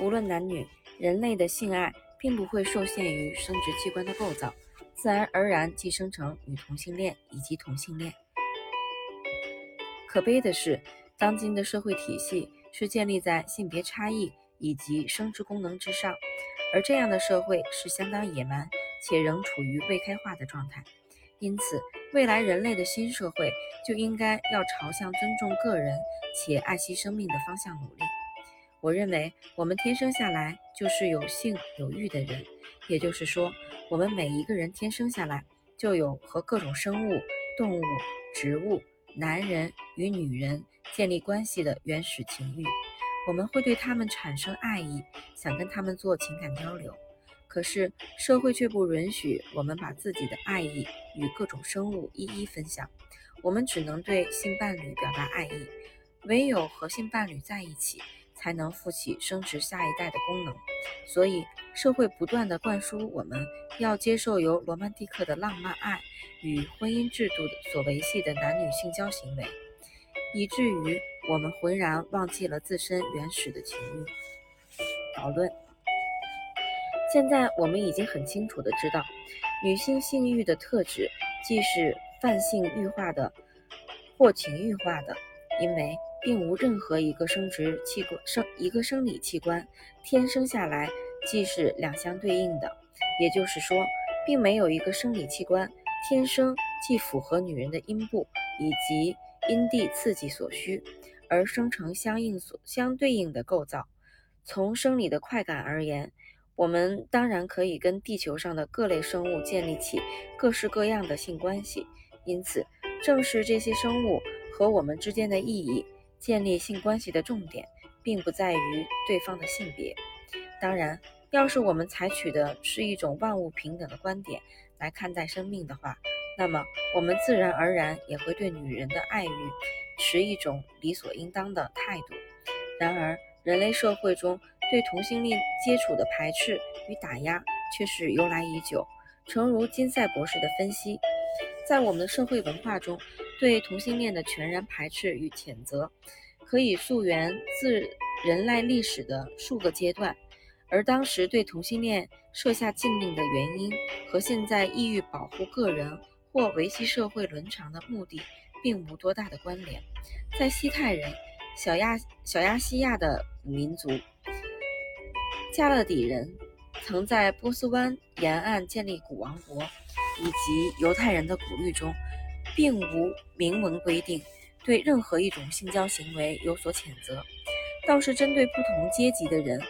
无论男女，人类的性爱并不会受限于生殖器官的构造，自然而然寄生成女同性恋以及同性恋。可悲的是，当今的社会体系是建立在性别差异以及生殖功能之上，而这样的社会是相当野蛮且仍处于未开化的状态。因此，未来人类的新社会就应该要朝向尊重个人且爱惜生命的方向努力。我认为，我们天生下来就是有性有欲的人，也就是说，我们每一个人天生下来就有和各种生物、动物、植物。男人与女人建立关系的原始情欲，我们会对他们产生爱意，想跟他们做情感交流。可是社会却不允许我们把自己的爱意与各种生物一一分享，我们只能对性伴侣表达爱意。唯有和性伴侣在一起，才能负起生殖下一代的功能。所以，社会不断地灌输我们要接受由罗曼蒂克的浪漫爱。与婚姻制度所维系的男女性交行为，以至于我们浑然忘记了自身原始的情欲。导论：现在我们已经很清楚地知道，女性性欲的特质既是泛性欲化的，或情欲化的，因为并无任何一个生殖器官生一个生理器官天生下来既是两相对应的，也就是说，并没有一个生理器官。天生既符合女人的阴部以及阴蒂刺激所需，而生成相应所相对应的构造。从生理的快感而言，我们当然可以跟地球上的各类生物建立起各式各样的性关系。因此，正是这些生物和我们之间的意义。建立性关系的重点，并不在于对方的性别。当然，要是我们采取的是一种万物平等的观点。来看待生命的话，那么我们自然而然也会对女人的爱欲持一种理所应当的态度。然而，人类社会中对同性恋接触的排斥与打压却是由来已久。诚如金赛博士的分析，在我们的社会文化中，对同性恋的全然排斥与谴责，可以溯源自人类历史的数个阶段。而当时对同性恋设下禁令的原因，和现在意欲保护个人或维系社会伦常的目的，并无多大的关联。在西泰人、小亚小亚细亚的古民族、加勒底人，曾在波斯湾沿岸建立古王国，以及犹太人的古律中，并无明文规定对任何一种性交行为有所谴责，倒是针对不同阶级的人。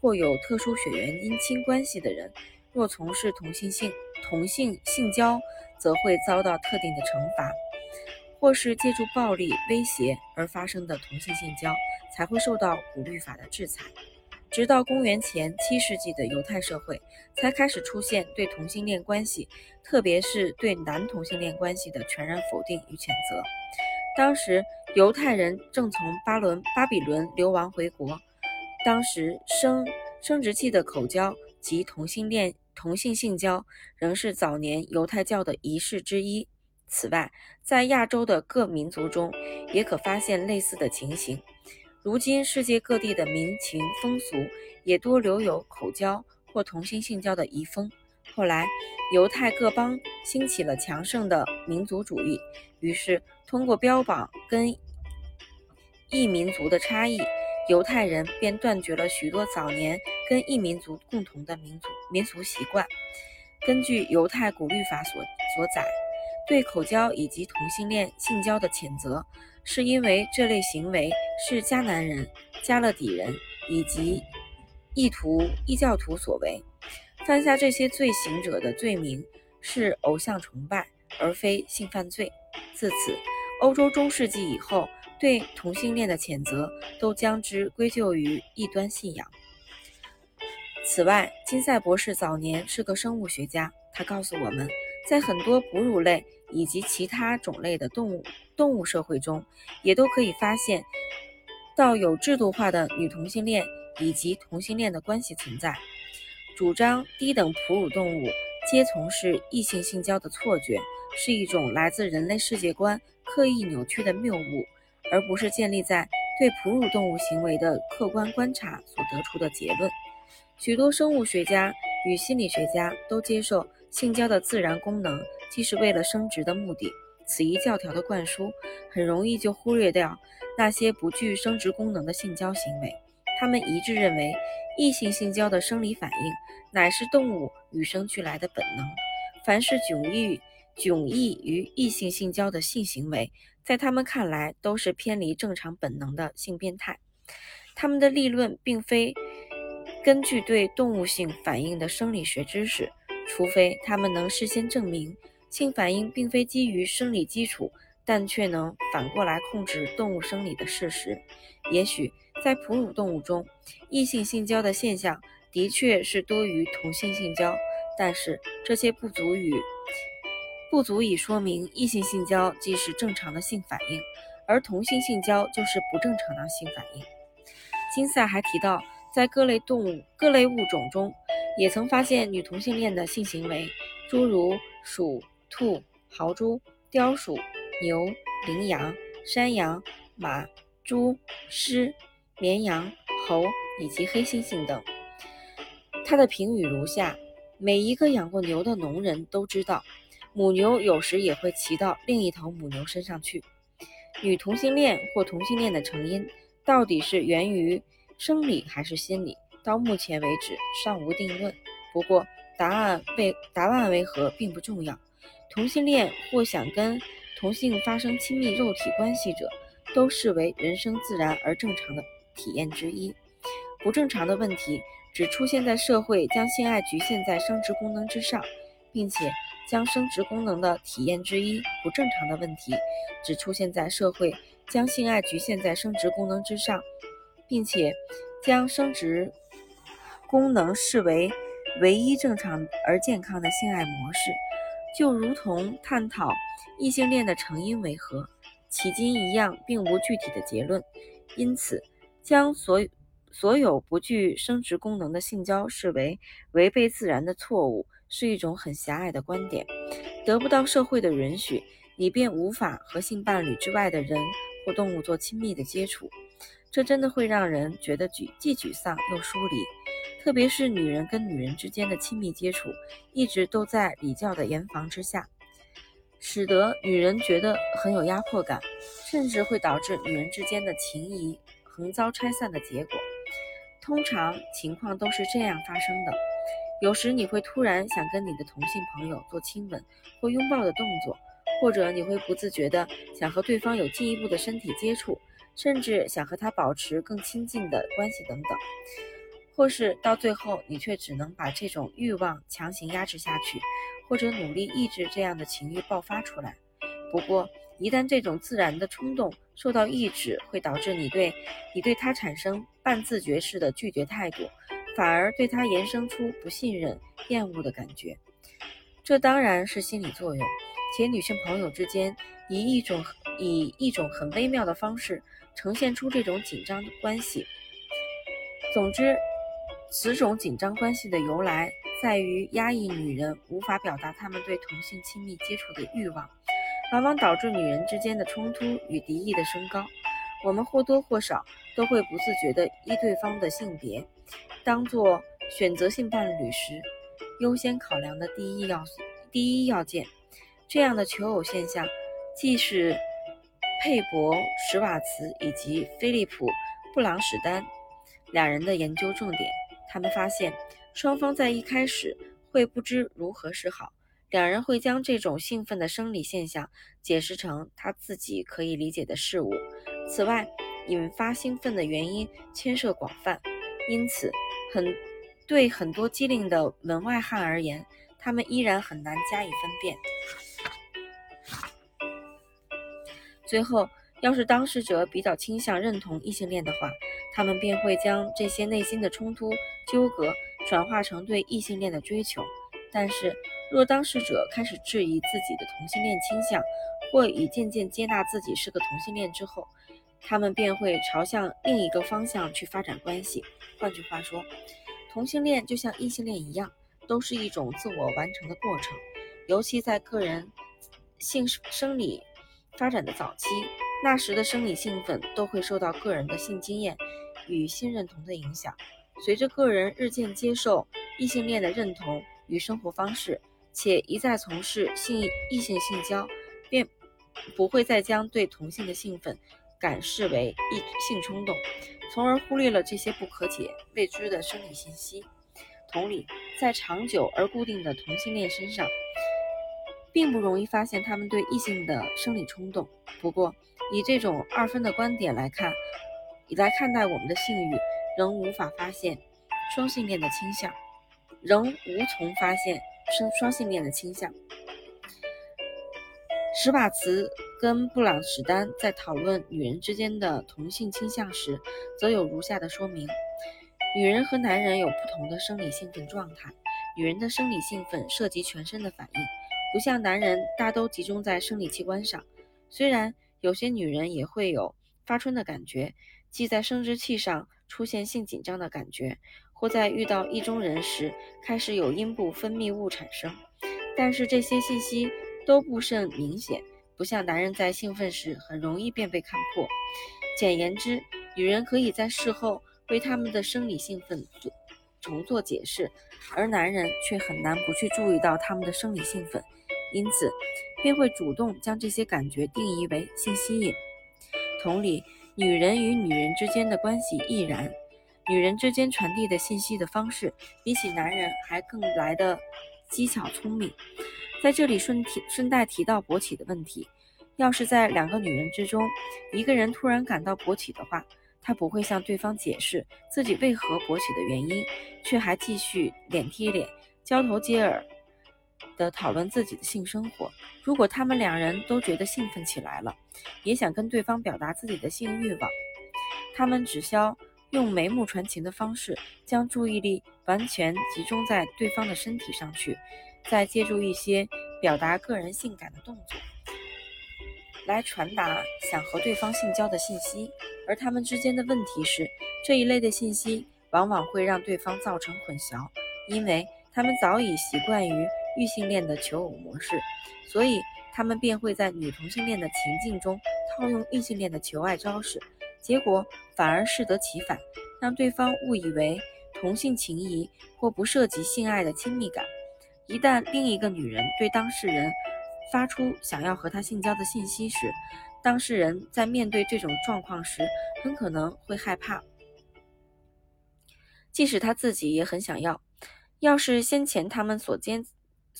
或有特殊血缘姻亲关系的人，若从事同性性同性性交，则会遭到特定的惩罚；或是借助暴力威胁而发生的同性性交，才会受到古律法的制裁。直到公元前七世纪的犹太社会，才开始出现对同性恋关系，特别是对男同性恋关系的全然否定与谴责。当时，犹太人正从巴伦巴比伦流亡回国。当时生生殖器的口交及同性恋同性性交仍是早年犹太教的仪式之一。此外，在亚洲的各民族中也可发现类似的情形。如今，世界各地的民情风俗也多留有口交或同性性交的遗风。后来，犹太各邦兴起了强盛的民族主义，于是通过标榜跟异民族的差异。犹太人便断绝了许多早年跟异民族共同的民族民俗习惯。根据犹太古律法所所载，对口交以及同性恋性交的谴责，是因为这类行为是迦南人、加勒底人以及异徒异教徒所为。犯下这些罪行者的罪名是偶像崇拜，而非性犯罪。自此，欧洲中世纪以后。对同性恋的谴责都将之归咎于异端信仰。此外，金赛博士早年是个生物学家，他告诉我们，在很多哺乳类以及其他种类的动物动物社会中，也都可以发现到有制度化的女同性恋以及同性恋的关系存在。主张低等哺乳动物皆从事异性性交的错觉，是一种来自人类世界观刻意扭曲的谬误。而不是建立在对哺乳动物行为的客观观察所得出的结论。许多生物学家与心理学家都接受性交的自然功能，既是为了生殖的目的。此一教条的灌输，很容易就忽略掉那些不具生殖功能的性交行为。他们一致认为，异性性交的生理反应乃是动物与生俱来的本能。凡是迥异迥异于异性性交的性行为，在他们看来都是偏离正常本能的性变态。他们的立论并非根据对动物性反应的生理学知识，除非他们能事先证明。性反应并非基于生理基础，但却能反过来控制动物生理的事实。也许在哺乳动物中，异性性交的现象的确是多于同性性交，但是这些不足以不足以说明异性性交即是正常的性反应，而同性性交就是不正常的性反应。金赛还提到，在各类动物、各类物种中，也曾发现女同性恋的性行为，诸如鼠。兔、豪猪、雕鼠、牛、羚羊、山羊、马、猪、狮、绵羊、猴以及黑猩猩等。他的评语如下：每一个养过牛的农人都知道，母牛有时也会骑到另一头母牛身上去。女同性恋或同性恋的成因到底是源于生理还是心理？到目前为止尚无定论。不过，答案为答案为何并不重要。同性恋或想跟同性发生亲密肉体关系者，都视为人生自然而正常的体验之一。不正常的问题只出现在社会将性爱局限在生殖功能之上，并且将生殖功能的体验之一。不正常的问题只出现在社会将性爱局限在生殖功能之上，并且将生殖功能视为唯一正常而健康的性爱模式。就如同探讨异性恋的成因为何，迄今一样，并无具体的结论。因此，将所所有不具生殖功能的性交视为违背自然的错误，是一种很狭隘的观点。得不到社会的允许，你便无法和性伴侣之外的人或动物做亲密的接触。这真的会让人觉得沮既沮丧又疏离。特别是女人跟女人之间的亲密接触，一直都在礼教的严防之下，使得女人觉得很有压迫感，甚至会导致女人之间的情谊横遭拆散的结果。通常情况都是这样发生的：有时你会突然想跟你的同性朋友做亲吻或拥抱的动作，或者你会不自觉地想和对方有进一步的身体接触，甚至想和他保持更亲近的关系等等。或是到最后，你却只能把这种欲望强行压制下去，或者努力抑制这样的情欲爆发出来。不过，一旦这种自然的冲动受到抑制，会导致你对你对他产生半自觉式的拒绝态度，反而对他延伸出不信任、厌恶的感觉。这当然是心理作用，且女性朋友之间以一种以一种很微妙的方式呈现出这种紧张的关系。总之。此种紧张关系的由来，在于压抑女人无法表达她们对同性亲密接触的欲望，往往导致女人之间的冲突与敌意的升高。我们或多或少都会不自觉地依对方的性别，当做选择性伴侣时优先考量的第一要素、第一要件。这样的求偶现象，既是佩伯·史瓦茨以及菲利普·布朗史丹两人的研究重点。他们发现，双方在一开始会不知如何是好，两人会将这种兴奋的生理现象解释成他自己可以理解的事物。此外，引发兴奋的原因牵涉广泛，因此，很对很多机灵的门外汉而言，他们依然很难加以分辨。最后。要是当事者比较倾向认同异性恋的话，他们便会将这些内心的冲突、纠葛转化成对异性恋的追求。但是，若当事者开始质疑自己的同性恋倾向，或已渐渐接纳自己是个同性恋之后，他们便会朝向另一个方向去发展关系。换句话说，同性恋就像异性恋一样，都是一种自我完成的过程，尤其在个人性生理发展的早期。那时的生理兴奋都会受到个人的性经验与性认同的影响。随着个人日渐接受异性恋的认同与生活方式，且一再从事性异性性交，便不会再将对同性的兴奋感视为异性冲动，从而忽略了这些不可解未知的生理信息。同理，在长久而固定的同性恋身上，并不容易发现他们对异性的生理冲动。不过，以这种二分的观点来看，来看待我们的性欲，仍无法发现双性恋的倾向，仍无从发现双双性恋的倾向。史瓦茨跟布朗史丹在讨论女人之间的同性倾向时，则有如下的说明。女人和男人有不同的生理兴奋状态。女人的生理兴奋涉及全身的反应，不像男人大都集中在生理器官上。虽然有些女人也会有发春的感觉，即在生殖器上出现性紧张的感觉，或在遇到意中人时开始有阴部分泌物产生，但是这些信息都不甚明显，不像男人在兴奋时很容易便被看破。简言之，女人可以在事后。为他们的生理兴奋做重做解释，而男人却很难不去注意到他们的生理兴奋，因此便会主动将这些感觉定义为性吸引。同理，女人与女人之间的关系亦然。女人之间传递的信息的方式，比起男人还更来的机巧聪明。在这里顺提顺带提到勃起的问题，要是在两个女人之中，一个人突然感到勃起的话，他不会向对方解释自己为何勃起的原因，却还继续脸贴脸、交头接耳的讨论自己的性生活。如果他们两人都觉得兴奋起来了，也想跟对方表达自己的性欲望，他们只需要用眉目传情的方式，将注意力完全集中在对方的身体上去，再借助一些表达个人性感的动作，来传达想和对方性交的信息。而他们之间的问题是，这一类的信息往往会让对方造成混淆，因为他们早已习惯于异性恋的求偶模式，所以他们便会在女同性恋的情境中套用异性恋的求爱招式，结果反而适得其反，让对方误以为同性情谊或不涉及性爱的亲密感。一旦另一个女人对当事人发出想要和他性交的信息时，当事人在面对这种状况时，很可能会害怕，即使他自己也很想要。要是先前他们所坚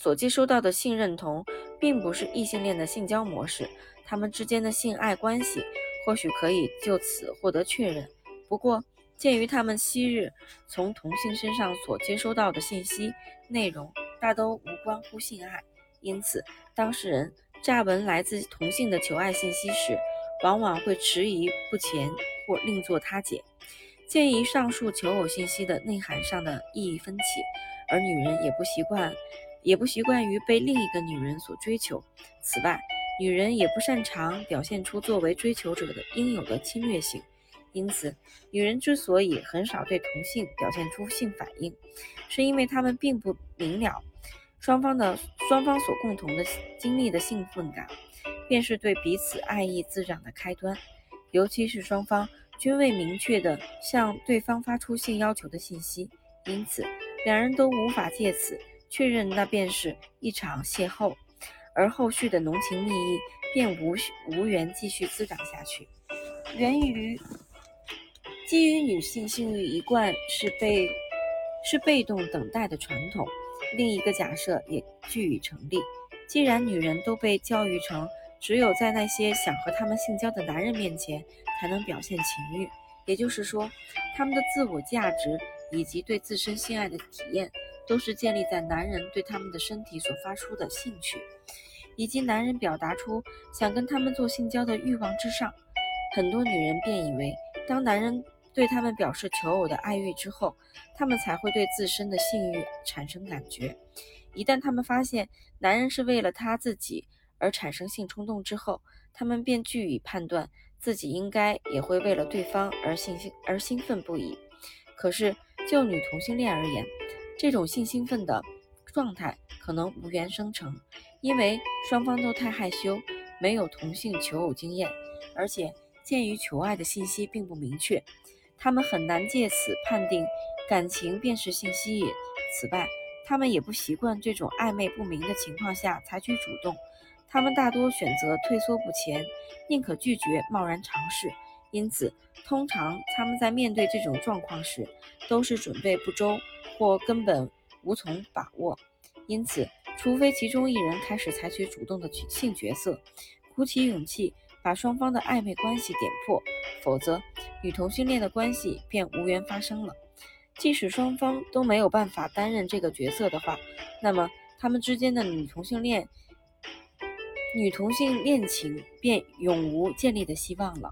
所接收到的性认同并不是异性恋的性交模式，他们之间的性爱关系或许可以就此获得确认。不过，鉴于他们昔日从同性身上所接收到的信息内容大都无关乎性爱，因此当事人。乍闻来自同性的求爱信息时，往往会迟疑不前或另作他解。鉴于上述求偶信息的内涵上的意义分歧，而女人也不习惯，也不习惯于被另一个女人所追求。此外，女人也不擅长表现出作为追求者的应有的侵略性。因此，女人之所以很少对同性表现出性反应，是因为她们并不明了。双方的双方所共同的经历的兴奋感，便是对彼此爱意滋长的开端。尤其是双方均未明确地向对方发出性要求的信息，因此两人都无法借此确认那便是一场邂逅，而后续的浓情蜜意便无无缘继续滋长下去。源于基于女性性欲一贯是被是被动等待的传统。另一个假设也据以成立：既然女人都被教育成只有在那些想和她们性交的男人面前才能表现情欲，也就是说，她们的自我价值以及对自身性爱的体验都是建立在男人对他们的身体所发出的兴趣，以及男人表达出想跟他们做性交的欲望之上，很多女人便以为，当男人。对他们表示求偶的爱欲之后，他们才会对自身的性欲产生感觉。一旦他们发现男人是为了他自己而产生性冲动之后，他们便据以判断自己应该也会为了对方而兴兴而兴奋不已。可是就女同性恋而言，这种性兴奋的状态可能无缘生成，因为双方都太害羞，没有同性求偶经验。而且鉴于求爱的信息并不明确，他们很难借此判定感情便是性吸引。此外，他们也不习惯这种暧昧不明的情况下采取主动，他们大多选择退缩不前，宁可拒绝贸然尝试。因此，通常他们在面对这种状况时，都是准备不周或根本无从把握。因此，除非其中一人开始采取主动的性角色，鼓起勇气把双方的暧昧关系点破，否则女同性恋的关系便无缘发生了。即使双方都没有办法担任这个角色的话，那么他们之间的女同性恋女同性恋情便永无建立的希望了。